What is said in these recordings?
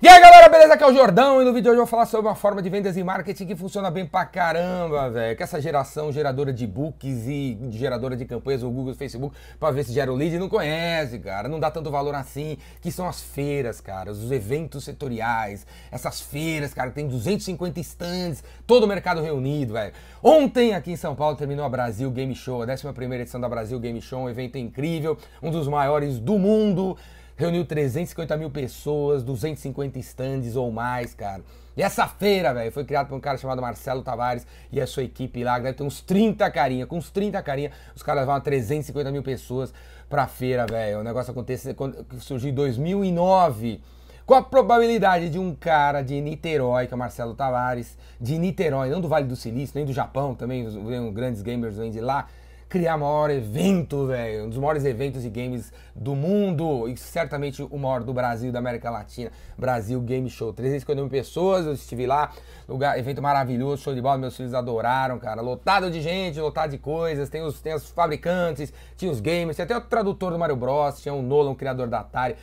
E aí galera, beleza? Aqui é o Jordão e no vídeo de hoje eu vou falar sobre uma forma de vendas e marketing que funciona bem pra caramba, velho. Que essa geração geradora de books e geradora de campanhas, o Google, o Facebook, pra ver se gera o lead, não conhece, cara. Não dá tanto valor assim, que são as feiras, cara, os eventos setoriais. Essas feiras, cara, tem 250 stands, todo o mercado reunido, velho. Ontem aqui em São Paulo terminou a Brasil Game Show, a 11ª edição da Brasil Game Show, um evento incrível, um dos maiores do mundo reuniu 350 mil pessoas, 250 stands ou mais, cara. E essa feira, velho, foi criada por um cara chamado Marcelo Tavares e a sua equipe lá, deve ter uns 30 carinha, com uns 30 carinha, os caras levaram 350 mil pessoas pra feira, velho. O negócio aconteceu surgiu em 2009. Qual a probabilidade de um cara de Niterói, que é Marcelo Tavares, de Niterói, não do Vale do Silício, nem do Japão, também os grandes gamers vêm de lá, criar o maior evento, velho, um dos maiores eventos de games do mundo. E certamente o maior do Brasil, da América Latina, Brasil Game Show. 350 mil pessoas, eu estive lá, lugar, evento maravilhoso, show de bola, meus filhos adoraram, cara, lotado de gente, lotado de coisas, tem os, tem os fabricantes, tinha os gamers, tinha até o tradutor do Mario Bros, tinha o Nolan, o criador da Atari,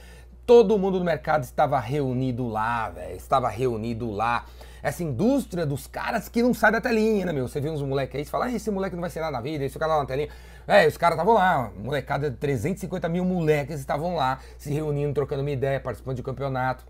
todo mundo do mercado estava reunido lá, velho, estava reunido lá essa indústria dos caras que não sai da telinha, né, meu? Você vê uns moleques aí, você fala, ah, esse moleque não vai ser nada na vida, esse cara lá na telinha. É, os caras estavam lá, molecada, 350 mil moleques estavam lá, se reunindo, trocando uma ideia, participando de campeonato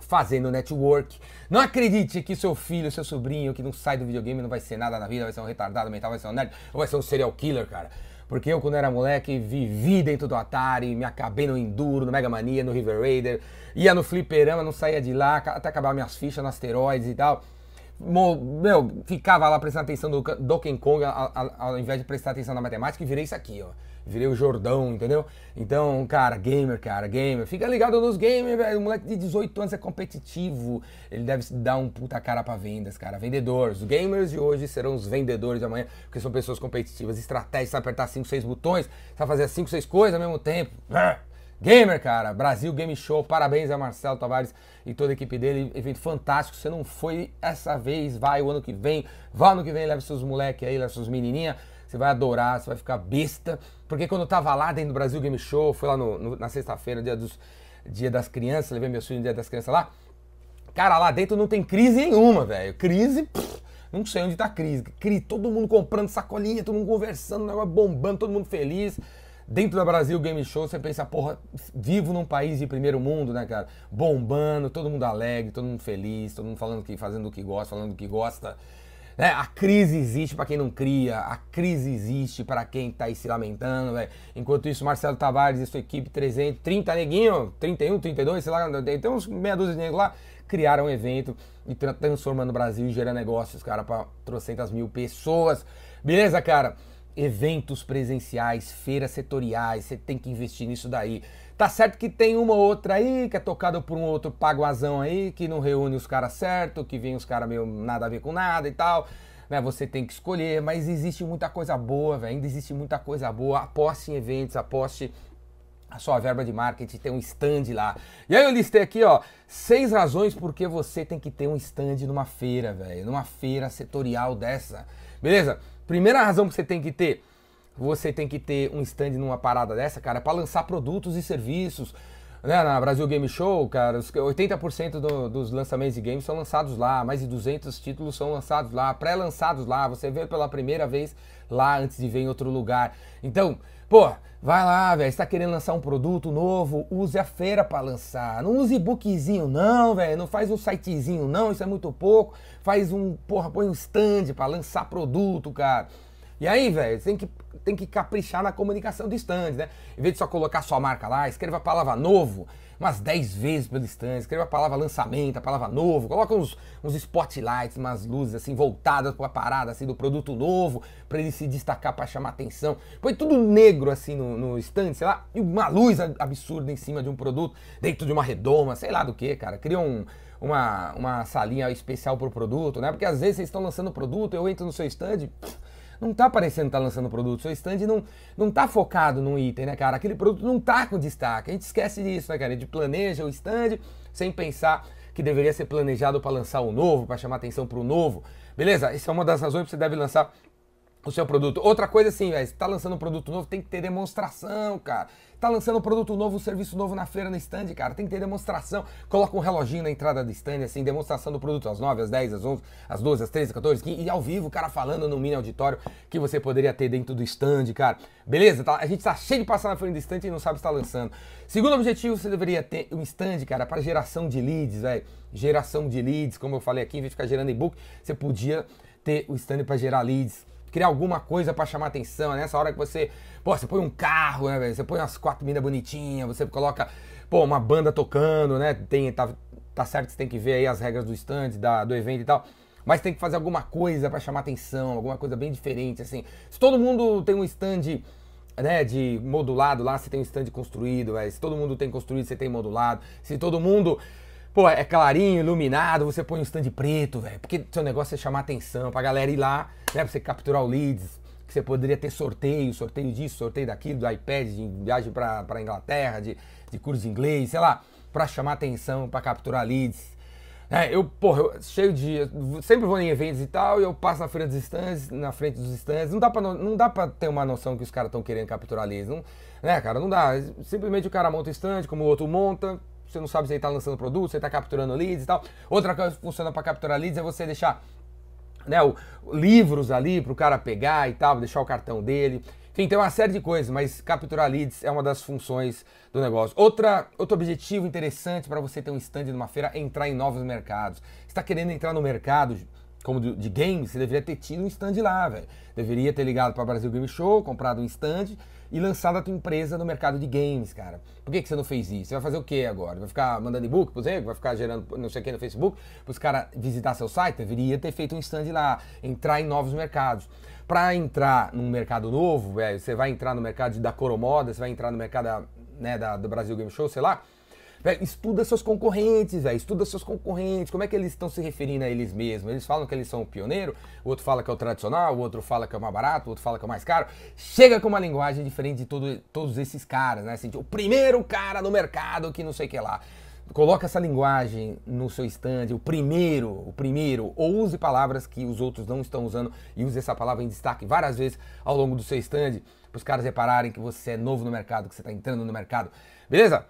fazendo network. Não acredite que seu filho, seu sobrinho que não sai do videogame não vai ser nada na vida, vai ser um retardado mental, vai ser um nerd, ou vai ser um serial killer, cara. Porque eu, quando era moleque, vivi dentro do Atari, me acabei no Enduro, no Mega Mania, no River Raider, ia no fliperama, não saía de lá, até acabar minhas fichas no asteroides e tal. Meu, ficava lá prestando atenção no Donkey Kong ao invés de prestar atenção na matemática e virei isso aqui, ó virei o Jordão, entendeu? Então, cara, gamer, cara, gamer. Fica ligado nos gamers, velho. O moleque de 18 anos é competitivo. Ele deve dar um puta cara pra vendas, cara. Vendedores. Os gamers de hoje serão os vendedores de amanhã, porque são pessoas competitivas. Estratégia, sabe apertar 5, 6 botões, sabe fazer 5, 6 coisas ao mesmo tempo. Gamer, cara, Brasil Game Show, parabéns a Marcelo Tavares e toda a equipe dele, evento fantástico. Você não foi essa vez, vai o ano que vem, vá ano que vem, leve seus moleques aí, leve seus menininha. Você vai adorar, você vai ficar besta. Porque quando eu tava lá dentro do Brasil Game Show, foi lá no, no, na sexta-feira, dia, dos, dia das crianças, levei meus filhos no dia das crianças lá. Cara, lá dentro não tem crise nenhuma, velho. Crise, pff, não sei onde tá crise. crise. Todo mundo comprando sacolinha, todo mundo conversando, negócio bombando, todo mundo feliz. Dentro do Brasil Game Show, você pensa, porra, vivo num país de primeiro mundo, né, cara? Bombando, todo mundo alegre, todo mundo feliz, todo mundo falando que, fazendo o que gosta, falando o que gosta. É, a crise existe para quem não cria, a crise existe para quem tá aí se lamentando. Enquanto isso, Marcelo Tavares e sua equipe, 330 neguinho, 31, 32, sei lá, tem uns meia dúzia de negros lá, criaram um evento e transformando o Brasil e gerando negócios, cara, para trocentas mil pessoas. Beleza, cara? Eventos presenciais, feiras setoriais, você tem que investir nisso daí. Tá certo que tem uma outra aí, que é tocada por um outro paguazão aí, que não reúne os caras certo, que vem os caras meio nada a ver com nada e tal. Né, você tem que escolher, mas existe muita coisa boa, véio, ainda existe muita coisa boa. Aposte em eventos, aposte a sua verba de marketing, tem um stand lá. E aí eu listei aqui, ó, seis razões por que você tem que ter um stand numa feira, velho, numa feira setorial dessa. Beleza? Primeira razão que você tem que ter, você tem que ter um stand numa parada dessa, cara, para lançar produtos e serviços. Né, na Brasil Game Show, cara, 80% do, dos lançamentos de games são lançados lá, mais de 200 títulos são lançados lá, pré-lançados lá, você vê pela primeira vez lá antes de ver em outro lugar. Então, pô, vai lá, velho, está querendo lançar um produto novo, use a feira para lançar. Não use bookzinho não, velho, não faz um sitezinho não, isso é muito pouco. Faz um, porra, põe um stand para lançar produto, cara. E aí, velho, tem que, tem que caprichar na comunicação do stand, né? Em vez de só colocar sua marca lá, escreva a palavra novo umas 10 vezes pelo stand, escreva a palavra lançamento, a palavra novo, coloca uns, uns spotlights, umas luzes assim voltadas para a parada assim do produto novo, para ele se destacar, para chamar atenção. Põe tudo negro assim no, no stand, sei lá, e uma luz absurda em cima de um produto, dentro de uma redoma, sei lá do que, cara. Cria um, uma, uma salinha especial pro produto, né? Porque às vezes vocês estão lançando produto, eu entro no seu stand, pff, não tá parecendo estar tá lançando produto. Seu stand não, não tá focado num item, né, cara? Aquele produto não tá com destaque. A gente esquece disso, né, cara? A gente planeja o stand sem pensar que deveria ser planejado para lançar o novo, para chamar atenção para o novo. Beleza? Essa é uma das razões que você deve lançar o seu produto. Outra coisa assim, velho, tá lançando um produto novo, tem que ter demonstração, cara. Tá lançando um produto novo, um serviço novo na feira, no stand, cara, tem que ter demonstração. Coloca um reloginho na entrada do stand, assim, demonstração do produto às 9, às 10, às 11, às 12, às 13, às 14, 15, e ao vivo, o cara falando no mini auditório que você poderia ter dentro do stand, cara. Beleza? Tá, a gente tá cheio de passar na frente do stand e não sabe se tá lançando. Segundo objetivo, você deveria ter um stand, cara, para geração de leads, velho. Geração de leads, como eu falei aqui, em vez de ficar gerando e-book, você podia ter o stand para gerar leads criar alguma coisa para chamar atenção, nessa hora que você, pô, você põe um carro, né, velho? Você põe umas quatro meninas bonitinhas, você coloca, pô, uma banda tocando, né? Tem, tá, tá certo que você tem que ver aí as regras do stand, da, do evento e tal. Mas tem que fazer alguma coisa para chamar atenção, alguma coisa bem diferente, assim. Se todo mundo tem um stand né, de modulado lá, você tem um stand construído, véio. se todo mundo tem construído, você tem modulado. Se todo mundo Pô, é clarinho, iluminado, você põe um stand preto, velho. Porque seu negócio é chamar atenção pra galera ir lá, né? Pra você capturar o leads. Que você poderia ter sorteio, sorteio disso, sorteio daquilo, do iPad, de viagem pra, pra Inglaterra, de, de curso de inglês, sei lá, pra chamar atenção, pra capturar leads. É, eu, porra, eu, cheio de. Sempre vou em eventos e tal, e eu passo na frente dos stands, na frente dos stands. Não dá pra, não dá pra ter uma noção que os caras estão querendo capturar leads. Não, né, cara? Não dá. Simplesmente o cara monta o stand, como o outro monta, você não sabe se ele está lançando produto, se ele está capturando leads e tal. Outra coisa que funciona para capturar leads é você deixar né, o, livros ali para o cara pegar e tal, deixar o cartão dele. Enfim, tem uma série de coisas, mas capturar leads é uma das funções do negócio. Outra, outro objetivo interessante para você ter um stand numa feira é entrar em novos mercados. Está querendo entrar no mercado como de, games, você deveria ter tido um stand lá, velho. Deveria ter ligado para Brasil Game Show, comprado um stand e lançado a tua empresa no mercado de games, cara. Por que, que você não fez isso? Você vai fazer o que agora? Vai ficar mandando e-book, por exemplo? Vai ficar gerando não sei o que no Facebook para os caras visitar seu site? Deveria ter feito um stand lá, entrar em novos mercados. Para entrar num mercado novo, velho, você vai entrar no mercado da Coromoda, você vai entrar no mercado né, da, do Brasil Game Show, sei lá Véio, estuda seus concorrentes, véio, estuda seus concorrentes, como é que eles estão se referindo a eles mesmos? Eles falam que eles são o pioneiro, o outro fala que é o tradicional, o outro fala que é o mais barato, o outro fala que é o mais caro. Chega com uma linguagem diferente de todo, todos esses caras, né? Assim, tipo, o primeiro cara no mercado que não sei o que lá. Coloca essa linguagem no seu stand, o primeiro, o primeiro, ou use palavras que os outros não estão usando e use essa palavra em destaque várias vezes ao longo do seu stand, para os caras repararem que você é novo no mercado, que você está entrando no mercado. Beleza?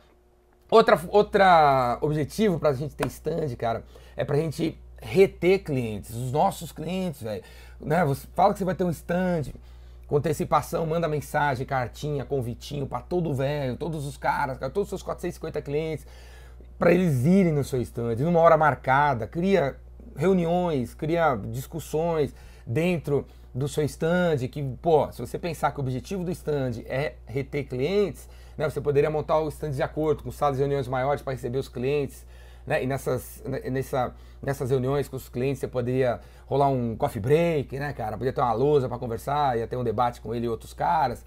Outra, outra objetivo para a gente ter stand, cara, é para a gente reter clientes, os nossos clientes, velho. Né? Você fala que você vai ter um stand, com antecipação, manda mensagem, cartinha, convitinho para todo velho, todos os caras, todos os seus 450 clientes, para eles irem no seu stand, numa hora marcada, cria reuniões, cria discussões dentro do seu stand, que, pô, se você pensar que o objetivo do stand é reter clientes, né? Você poderia montar o stand de acordo, com salas de reuniões maiores para receber os clientes. Né? E nessas, né, nessa, nessas reuniões com os clientes você poderia rolar um coffee break, né, cara? Podia ter uma lousa para conversar, ia ter um debate com ele e outros caras.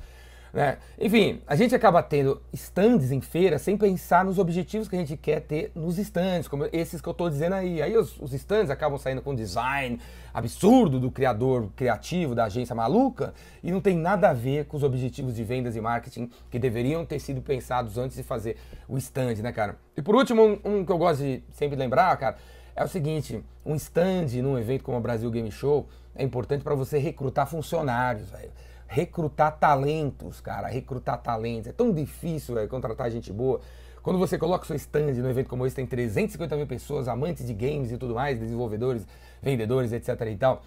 Né? Enfim, a gente acaba tendo stands em feira sem pensar nos objetivos que a gente quer ter nos stands, como esses que eu estou dizendo aí. Aí os, os stands acabam saindo com design absurdo do criador criativo, da agência maluca, e não tem nada a ver com os objetivos de vendas e marketing que deveriam ter sido pensados antes de fazer o stand, né, cara? E por último, um, um que eu gosto de sempre lembrar, cara, é o seguinte: um stand num evento como o Brasil Game Show é importante para você recrutar funcionários, velho recrutar talentos, cara, recrutar talentos. É tão difícil véio, contratar gente boa. Quando você coloca seu stand no evento como esse, tem 350 mil pessoas, amantes de games e tudo mais, desenvolvedores, vendedores, etc e tal.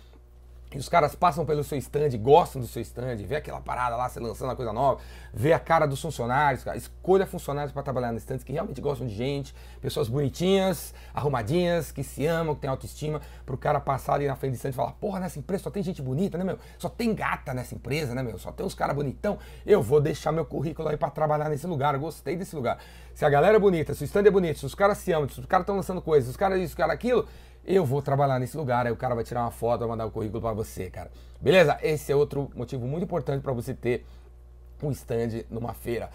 E os caras passam pelo seu stand, gostam do seu stand, vê aquela parada lá, você lançando a coisa nova, vê a cara dos funcionários, cara. escolha funcionários para trabalhar no stand que realmente gostam de gente, pessoas bonitinhas, arrumadinhas, que se amam, que têm autoestima, para o cara passar ali na frente do stand e falar, porra, nessa empresa só tem gente bonita, né, meu? Só tem gata nessa empresa, né, meu? Só tem os caras bonitão. Eu vou deixar meu currículo aí para trabalhar nesse lugar, eu gostei desse lugar. Se a galera é bonita, se o stand é bonito, se os caras se amam, se os caras estão lançando coisas, se os caras isso, os caras aquilo, eu vou trabalhar nesse lugar, aí o cara vai tirar uma foto, vai mandar o currículo para você, cara. Beleza? Esse é outro motivo muito importante para você ter um stand numa feira.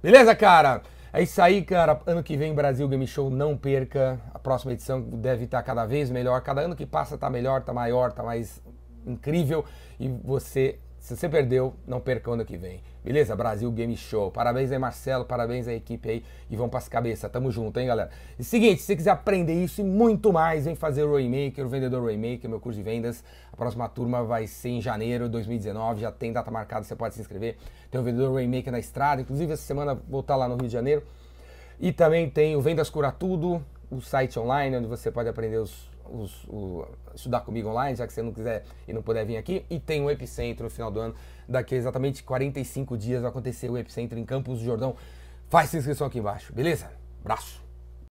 Beleza, cara? É isso aí, cara. Ano que vem, Brasil Game Show, não perca. A próxima edição deve estar cada vez melhor. Cada ano que passa tá melhor, tá maior, tá mais incrível. E você Se você perdeu, não perca ano que vem. Beleza? Brasil Game Show. Parabéns aí, Marcelo. Parabéns à equipe aí. E vamos pras cabeças. Tamo junto, hein, galera? E seguinte, se você quiser aprender isso e muito mais, vem fazer o Raymaker, o Vendedor Raymaker, meu curso de vendas. A próxima turma vai ser em janeiro de 2019. Já tem data marcada, você pode se inscrever. Tem o Vendedor Raymaker na estrada. Inclusive, essa semana vou estar lá no Rio de Janeiro. E também tem o Vendas Cura Tudo, o site online, onde você pode aprender os os, o, estudar comigo online, já que você não quiser e não puder vir aqui. E tem o Epicentro no final do ano. Daqui a exatamente 45 dias vai acontecer o Epicentro em Campos do Jordão. Faz sua inscrição aqui embaixo, beleza? Abraço!